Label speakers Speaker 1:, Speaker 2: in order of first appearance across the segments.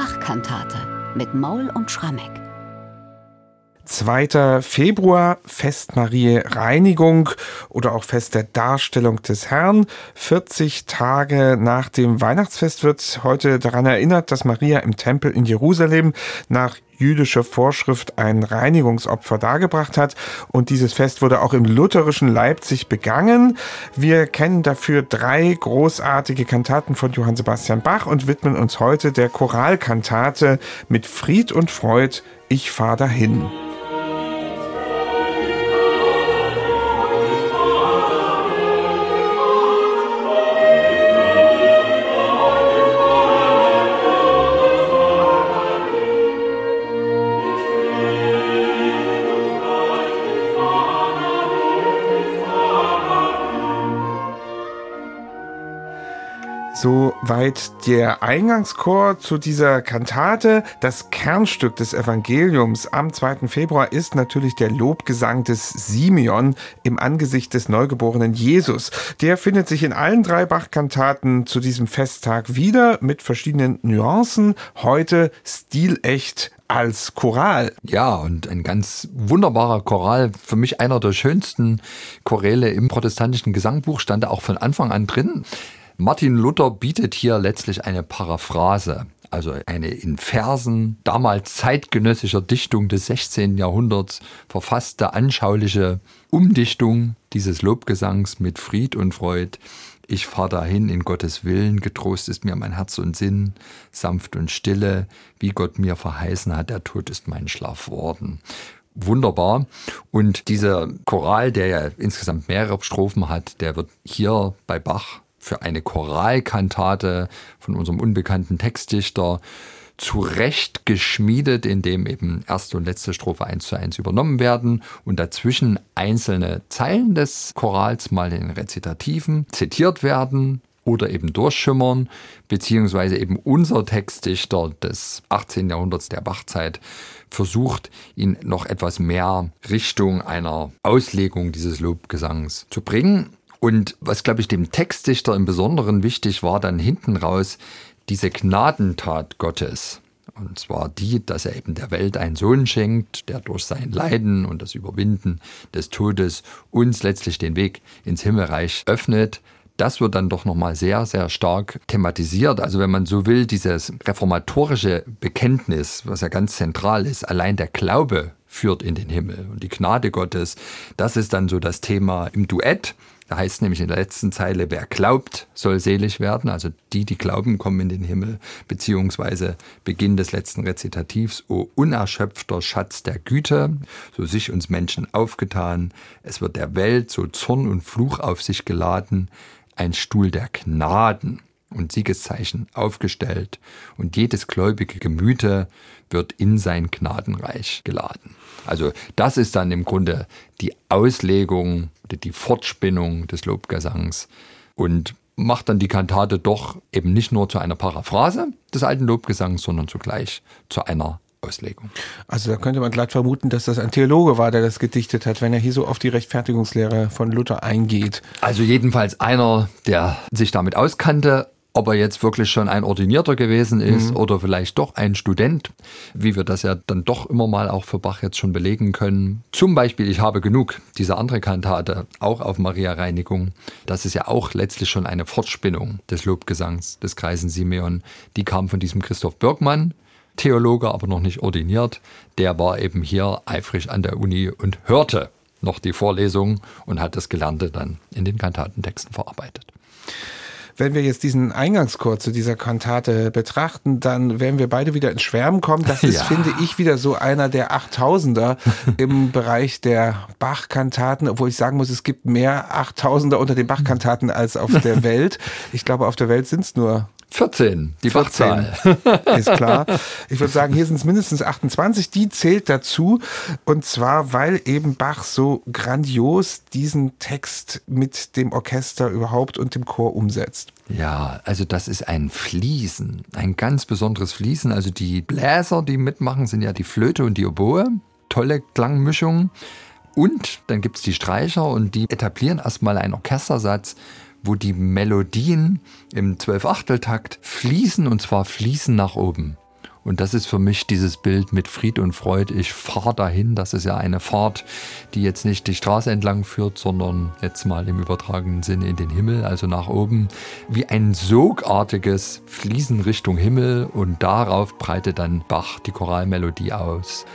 Speaker 1: Bachkantate mit Maul und Schrammeck.
Speaker 2: 2. Februar, Fest Marie Reinigung oder auch Fest der Darstellung des Herrn. 40 Tage nach dem Weihnachtsfest wird heute daran erinnert, dass Maria im Tempel in Jerusalem nach jüdischer Vorschrift ein Reinigungsopfer dargebracht hat. Und dieses Fest wurde auch im lutherischen Leipzig begangen. Wir kennen dafür drei großartige Kantaten von Johann Sebastian Bach und widmen uns heute der Choralkantate mit Fried und Freud, ich fahr dahin. Soweit der Eingangschor zu dieser Kantate. Das Kernstück des Evangeliums am 2. Februar ist natürlich der Lobgesang des Simeon im Angesicht des neugeborenen Jesus. Der findet sich in allen drei Bach-Kantaten zu diesem Festtag wieder mit verschiedenen Nuancen. Heute stilecht als Choral.
Speaker 3: Ja, und ein ganz wunderbarer Choral. Für mich einer der schönsten Choräle im protestantischen Gesangbuch stand auch von Anfang an drin. Martin Luther bietet hier letztlich eine Paraphrase, also eine in Versen damals zeitgenössischer Dichtung des 16. Jahrhunderts verfasste anschauliche Umdichtung dieses Lobgesangs mit Fried und Freud. Ich fahr dahin in Gottes Willen, getrost ist mir mein Herz und Sinn, sanft und stille, wie Gott mir verheißen hat, der Tod ist mein Schlaf worden wunderbar. Und dieser Choral, der ja insgesamt mehrere Strophen hat, der wird hier bei Bach für eine Choralkantate von unserem unbekannten Textdichter zurecht geschmiedet, indem eben erste und letzte Strophe eins zu eins übernommen werden und dazwischen einzelne Zeilen des Chorals mal in Rezitativen zitiert werden oder eben durchschimmern, beziehungsweise eben unser Textdichter des 18. Jahrhunderts der Bachzeit versucht, ihn noch etwas mehr Richtung einer Auslegung dieses Lobgesangs zu bringen. Und was, glaube ich, dem Textdichter im Besonderen wichtig war, dann hinten raus diese Gnadentat Gottes. Und zwar die, dass er eben der Welt einen Sohn schenkt, der durch sein Leiden und das Überwinden des Todes uns letztlich den Weg ins Himmelreich öffnet. Das wird dann doch nochmal sehr, sehr stark thematisiert. Also wenn man so will, dieses reformatorische Bekenntnis, was ja ganz zentral ist, allein der Glaube führt in den Himmel und die Gnade Gottes, das ist dann so das Thema im Duett. Da heißt nämlich in der letzten Zeile, wer glaubt, soll selig werden. Also die, die glauben, kommen in den Himmel. Beziehungsweise Beginn des letzten Rezitativs, O unerschöpfter Schatz der Güte, so sich uns Menschen aufgetan. Es wird der Welt so Zorn und Fluch auf sich geladen. Ein Stuhl der Gnaden und Siegeszeichen aufgestellt und jedes gläubige Gemüte wird in sein Gnadenreich geladen. Also das ist dann im Grunde die Auslegung, die Fortspinnung des Lobgesangs und macht dann die Kantate doch eben nicht nur zu einer Paraphrase des alten Lobgesangs, sondern zugleich zu einer Auslegung.
Speaker 2: Also da könnte man glatt vermuten, dass das ein Theologe war, der das gedichtet hat, wenn er hier so auf die Rechtfertigungslehre von Luther eingeht.
Speaker 3: Also jedenfalls einer, der sich damit auskannte ob er jetzt wirklich schon ein Ordinierter gewesen ist mhm. oder vielleicht doch ein Student, wie wir das ja dann doch immer mal auch für Bach jetzt schon belegen können. Zum Beispiel Ich habe genug, diese andere Kantate, auch auf Maria Reinigung. Das ist ja auch letztlich schon eine Fortspinnung des Lobgesangs des Kreisen Simeon. Die kam von diesem Christoph Birkmann, Theologe, aber noch nicht ordiniert. Der war eben hier eifrig an der Uni und hörte noch die Vorlesung und hat das Gelernte dann in den Kantatentexten verarbeitet.
Speaker 2: Wenn wir jetzt diesen Eingangschor zu dieser Kantate betrachten, dann werden wir beide wieder ins Schwärmen kommen. Das ist, ja. finde ich, wieder so einer der Achttausender im Bereich der Bach-Kantaten, obwohl ich sagen muss, es gibt mehr Achttausender unter den Bach-Kantaten als auf der Welt. Ich glaube, auf der Welt sind es nur
Speaker 3: 14, die 14,
Speaker 2: Bachzahl. Ist klar. Ich würde sagen, hier sind es mindestens 28. Die zählt dazu. Und zwar, weil eben Bach so grandios diesen Text mit dem Orchester überhaupt und dem Chor umsetzt.
Speaker 3: Ja, also das ist ein Fließen, ein ganz besonderes Fließen. Also die Bläser, die mitmachen, sind ja die Flöte und die Oboe. Tolle Klangmischung. Und dann gibt es die Streicher und die etablieren erstmal einen Orchestersatz wo die Melodien im Zwölfachteltakt fließen und zwar fließen nach oben. Und das ist für mich dieses Bild mit Fried und Freud. Ich fahre dahin. Das ist ja eine Fahrt, die jetzt nicht die Straße entlang führt, sondern jetzt mal im übertragenen Sinne in den Himmel, also nach oben. Wie ein sogartiges Fließen Richtung Himmel und darauf breitet dann Bach die Choralmelodie aus.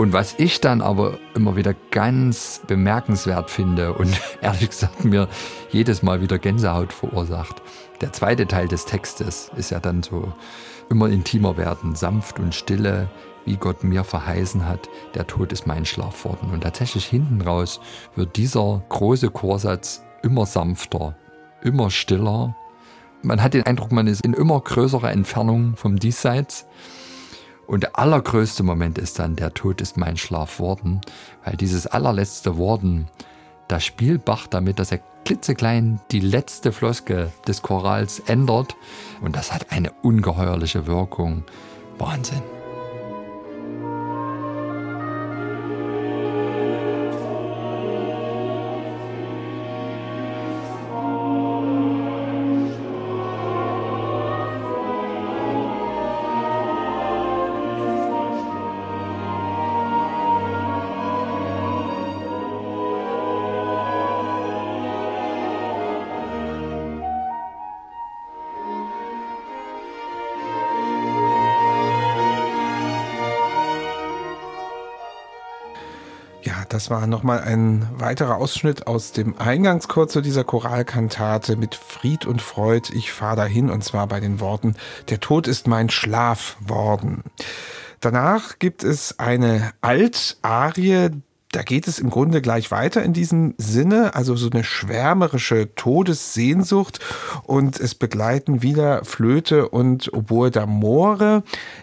Speaker 3: Und was ich dann aber immer wieder ganz bemerkenswert finde und ehrlich gesagt mir jedes Mal wieder Gänsehaut verursacht, der zweite Teil des Textes ist ja dann so immer intimer werden, sanft und stille, wie Gott mir verheißen hat, der Tod ist mein Schlaf worden. Und tatsächlich hinten raus wird dieser große Chorsatz immer sanfter, immer stiller. Man hat den Eindruck, man ist in immer größerer Entfernung vom Diesseits. Und der allergrößte Moment ist dann, der Tod ist mein Schlaf worden, weil dieses allerletzte Worden, da spielt Bach damit, dass er klitzeklein die letzte Floske des Chorals ändert. Und das hat eine ungeheuerliche Wirkung. Wahnsinn.
Speaker 2: Das war nochmal ein weiterer Ausschnitt aus dem Eingangschor zu dieser Choralkantate mit Fried und Freud. Ich fahre dahin und zwar bei den Worten, der Tod ist mein Schlaf worden. Danach gibt es eine Altarie, da geht es im Grunde gleich weiter in diesem Sinne, also so eine schwärmerische Todessehnsucht und es begleiten wieder Flöte und Oboe d'Amore.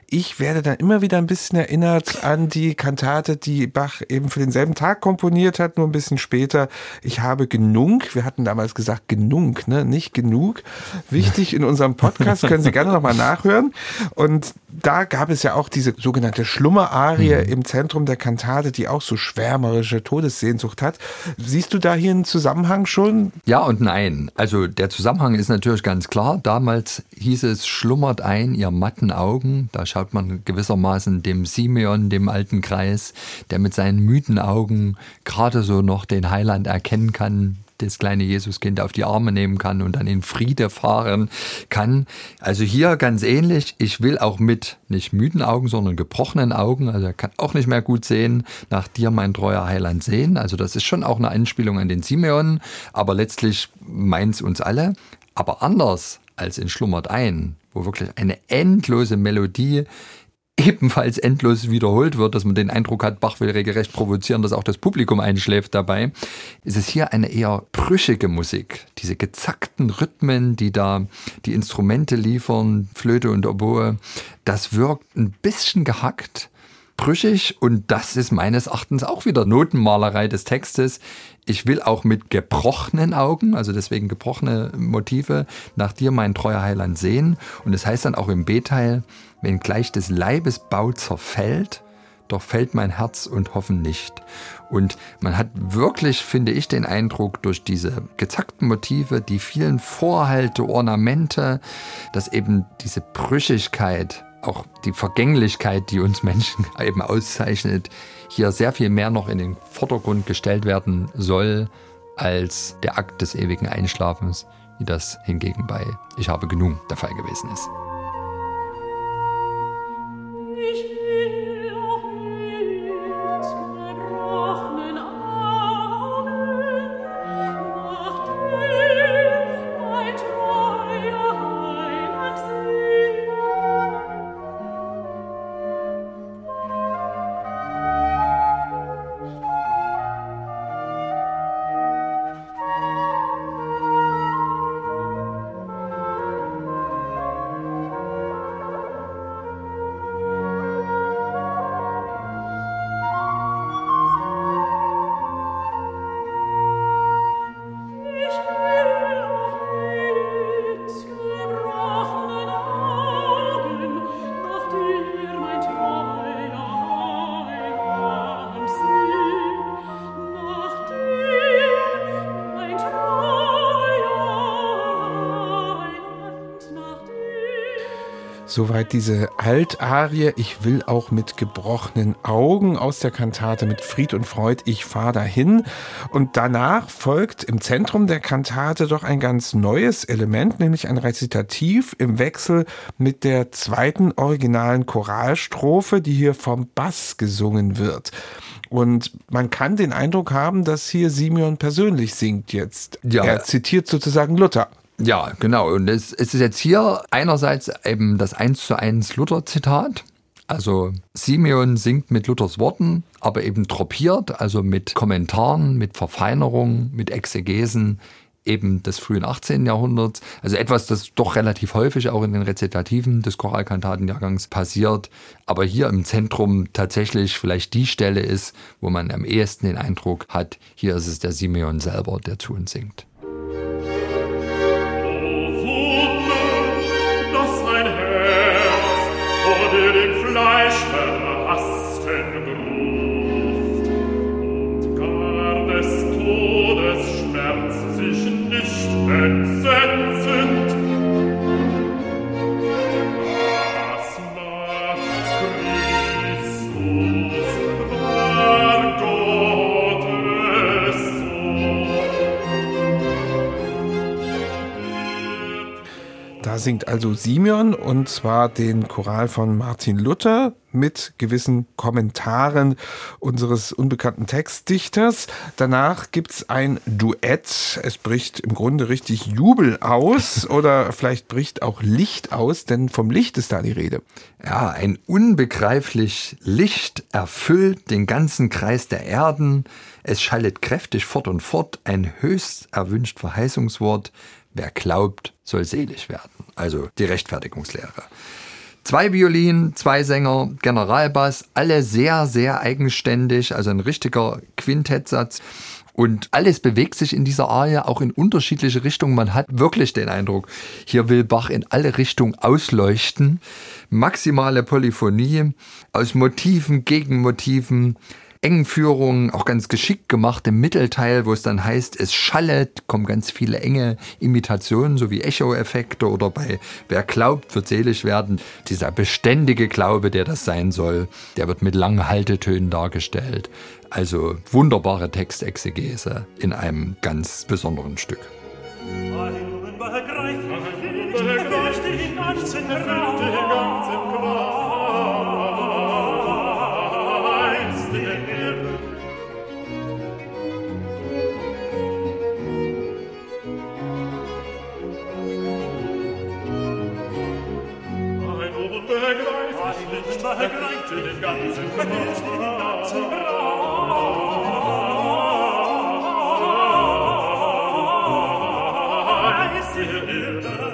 Speaker 2: Ich werde dann immer wieder ein bisschen erinnert an die Kantate, die Bach eben für denselben Tag komponiert hat, nur ein bisschen später. Ich habe genug, wir hatten damals gesagt genug, ne, nicht genug. Wichtig in unserem Podcast, können Sie gerne nochmal nachhören. Und da gab es ja auch diese sogenannte Schlummerarie mhm. im Zentrum der Kantate, die auch so schwärmerische Todessehnsucht hat. Siehst du da hier einen Zusammenhang schon?
Speaker 3: Ja und nein. Also der Zusammenhang ist natürlich ganz klar. Damals hieß es, schlummert ein, ihr matten Augen. Da schaut man gewissermaßen dem Simeon, dem alten Kreis, der mit seinen müden Augen gerade so noch den Heiland erkennen kann, das kleine Jesuskind auf die Arme nehmen kann und dann in Friede fahren kann. Also hier ganz ähnlich. Ich will auch mit nicht müden Augen, sondern gebrochenen Augen, also er kann auch nicht mehr gut sehen, nach dir mein treuer Heiland sehen. Also das ist schon auch eine Anspielung an den Simeon, aber letztlich meint's uns alle. Aber anders als in Schlummert ein, wo wirklich eine endlose Melodie ebenfalls endlos wiederholt wird, dass man den Eindruck hat, Bach will regelrecht provozieren, dass auch das Publikum einschläft dabei, ist es hier eine eher brüchige Musik. Diese gezackten Rhythmen, die da die Instrumente liefern, Flöte und Oboe, das wirkt ein bisschen gehackt, brüchig und das ist meines Erachtens auch wieder Notenmalerei des Textes. Ich will auch mit gebrochenen Augen, also deswegen gebrochene Motive, nach dir mein treuer Heiland sehen. Und es das heißt dann auch im B-Teil, wenn gleich des Leibes Bau zerfällt, doch fällt mein Herz und Hoffen nicht. Und man hat wirklich, finde ich, den Eindruck, durch diese gezackten Motive, die vielen Vorhalte, Ornamente, dass eben diese Brüchigkeit, auch die Vergänglichkeit, die uns Menschen eben auszeichnet, hier sehr viel mehr noch in den Vordergrund gestellt werden soll, als der Akt des ewigen Einschlafens, wie das hingegen bei Ich habe genug der Fall gewesen ist.
Speaker 2: Soweit diese Altarie. Ich will auch mit gebrochenen Augen aus der Kantate mit Fried und Freud. Ich fahr dahin. Und danach folgt im Zentrum der Kantate doch ein ganz neues Element, nämlich ein Rezitativ im Wechsel mit der zweiten originalen Choralstrophe, die hier vom Bass gesungen wird. Und man kann den Eindruck haben, dass hier Simeon persönlich singt jetzt. Ja. Er zitiert sozusagen Luther.
Speaker 3: Ja, genau. Und es, es ist jetzt hier einerseits eben das 1 zu 1 Luther-Zitat. Also Simeon singt mit Luthers Worten, aber eben tropiert, also mit Kommentaren, mit Verfeinerungen, mit Exegesen eben des frühen 18. Jahrhunderts. Also etwas, das doch relativ häufig auch in den Rezitativen des Choralkantatenjahrgangs passiert, aber hier im Zentrum tatsächlich vielleicht die Stelle ist, wo man am ehesten den Eindruck hat, hier ist es der Simeon selber, der zu uns singt. fleisch verhassten Grund.
Speaker 2: Singt also Simeon und zwar den Choral von Martin Luther mit gewissen Kommentaren unseres unbekannten Textdichters. Danach gibt es ein Duett. Es bricht im Grunde richtig Jubel aus oder vielleicht bricht auch Licht aus, denn vom Licht ist da die Rede.
Speaker 3: Ja, ein unbegreiflich Licht erfüllt den ganzen Kreis der Erden. Es schallet kräftig fort und fort, ein höchst erwünscht Verheißungswort. Wer glaubt, soll selig werden. Also die Rechtfertigungslehre. Zwei Violinen, zwei Sänger, Generalbass, alle sehr, sehr eigenständig, also ein richtiger Quintettsatz. Und alles bewegt sich in dieser Arie auch in unterschiedliche Richtungen. Man hat wirklich den Eindruck, hier will Bach in alle Richtungen ausleuchten. Maximale Polyphonie aus Motiven, Gegenmotiven, Engführungen, auch ganz geschickt gemacht im Mittelteil, wo es dann heißt, es schallet, kommen ganz viele enge Imitationen, so wie Echo-Effekte oder bei Wer glaubt, wird selig werden. Dieser beständige Glaube, der das sein soll, der wird mit langen Haltetönen dargestellt. Also wunderbare Textexegese in einem ganz besonderen Stück. Begreift, begreift den ganzen Raum.
Speaker 2: ergreifte den ganzen Verlust, den ganzen Preis. Preis, ihr Irrtum,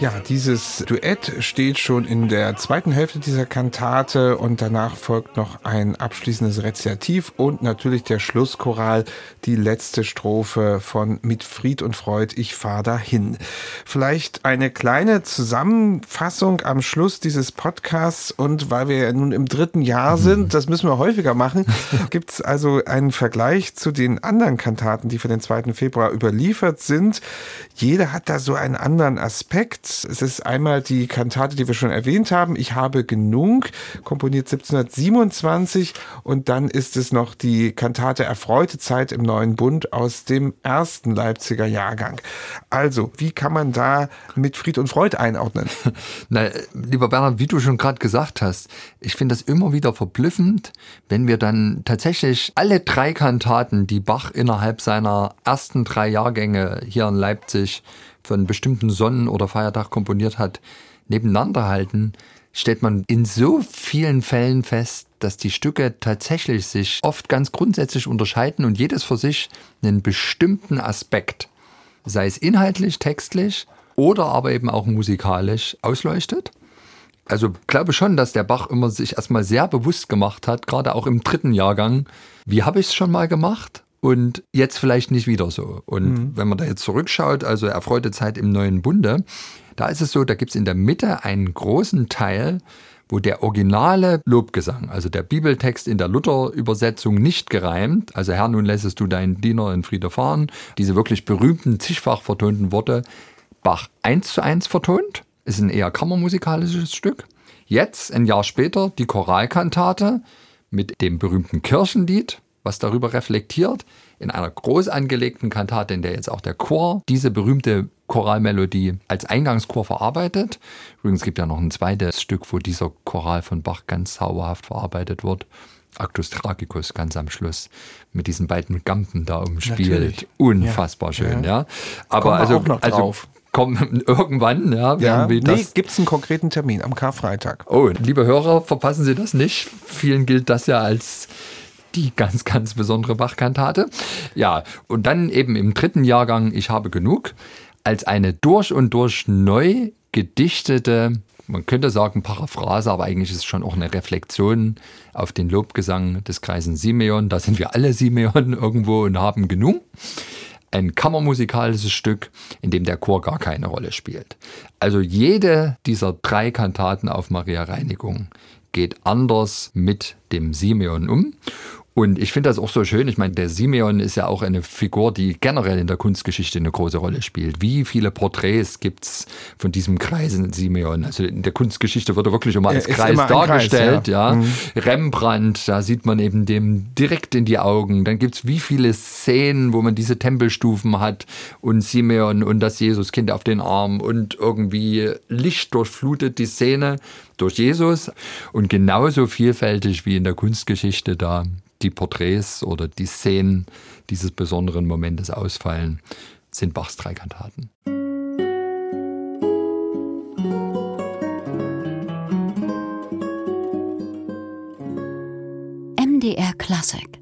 Speaker 2: Ja, dieses Duett steht schon in der zweiten Hälfte dieser Kantate und danach folgt noch ein abschließendes Rezitativ und natürlich der Schlusschoral, die letzte Strophe von Mit Fried und Freud, ich fahr dahin. Vielleicht eine kleine Zusammenfassung am Schluss dieses Podcasts und weil wir ja nun im dritten Jahr sind, das müssen wir häufiger machen, gibt es also einen Vergleich zu den anderen Kantaten, die für den 2. Februar überliefert sind. Jeder hat da so einen anderen Aspekt. Es ist einmal die Kantate, die wir schon erwähnt haben, Ich habe genug, komponiert 1727 und dann ist es noch die Kantate Erfreute Zeit im Neuen Bund aus dem ersten Leipziger Jahrgang. Also, wie kann man da mit Fried und Freud einordnen?
Speaker 3: Na, lieber Bernhard, wie du schon gerade gesagt hast, ich finde das immer wieder verblüffend, wenn wir dann tatsächlich alle drei Kantaten, die Bach innerhalb seiner ersten drei Jahrgänge hier in Leipzig für einen bestimmten Sonnen- oder Feiertag komponiert hat, nebeneinander halten, stellt man in so vielen Fällen fest, dass die Stücke tatsächlich sich oft ganz grundsätzlich unterscheiden und jedes für sich einen bestimmten Aspekt, sei es inhaltlich, textlich oder aber eben auch musikalisch ausleuchtet. Also glaube schon, dass der Bach immer sich erstmal sehr bewusst gemacht hat, gerade auch im dritten Jahrgang, wie habe ich es schon mal gemacht und jetzt vielleicht nicht wieder so. Und mhm. wenn man da jetzt zurückschaut, also erfreute Zeit im neuen Bunde, da ist es so, da gibt es in der Mitte einen großen Teil, wo der originale Lobgesang, also der Bibeltext in der Luther-Übersetzung nicht gereimt, also Herr, nun lässest du deinen Diener in Friede fahren, diese wirklich berühmten, zigfach vertonten Worte, Bach eins zu eins vertont ist ein eher kammermusikalisches Stück. Jetzt, ein Jahr später, die Choralkantate mit dem berühmten Kirchenlied, was darüber reflektiert, in einer groß angelegten Kantate, in der jetzt auch der Chor diese berühmte Choralmelodie als Eingangschor verarbeitet. Übrigens gibt ja noch ein zweites Stück, wo dieser Choral von Bach ganz zauberhaft verarbeitet wird. Actus Tragicus ganz am Schluss mit diesen beiden Gampen da umspielt. Natürlich. Unfassbar ja. schön, ja. ja. Aber also, also kommen irgendwann, ja.
Speaker 2: ja nee, gibt es einen konkreten Termin am Karfreitag.
Speaker 3: Oh, liebe Hörer, verpassen Sie das nicht. Vielen gilt das ja als die ganz, ganz besondere Bachkantate. Ja, und dann eben im dritten Jahrgang Ich habe genug als eine durch und durch neu gedichtete man könnte sagen Paraphrase, aber eigentlich ist es schon auch eine Reflexion auf den Lobgesang des Kreisen Simeon. Da sind wir alle Simeon irgendwo und haben genug. Ein kammermusikalisches Stück, in dem der Chor gar keine Rolle spielt. Also jede dieser drei Kantaten auf Maria Reinigung geht anders mit dem Simeon um. Und ich finde das auch so schön. Ich meine, der Simeon ist ja auch eine Figur, die generell in der Kunstgeschichte eine große Rolle spielt. Wie viele Porträts gibt es von diesem Kreisen Simeon? Also in der Kunstgeschichte wird er wirklich immer als Kreis immer dargestellt. Kreis, ja. ja. Mhm. Rembrandt, da sieht man eben dem direkt in die Augen. Dann gibt es wie viele Szenen, wo man diese Tempelstufen hat und Simeon und das Jesuskind auf den Arm und irgendwie Licht durchflutet die Szene durch Jesus. Und genauso vielfältig wie in der Kunstgeschichte da die Porträts oder die Szenen dieses besonderen Momentes ausfallen, sind Bachs drei Kantaten.
Speaker 1: MDR Classic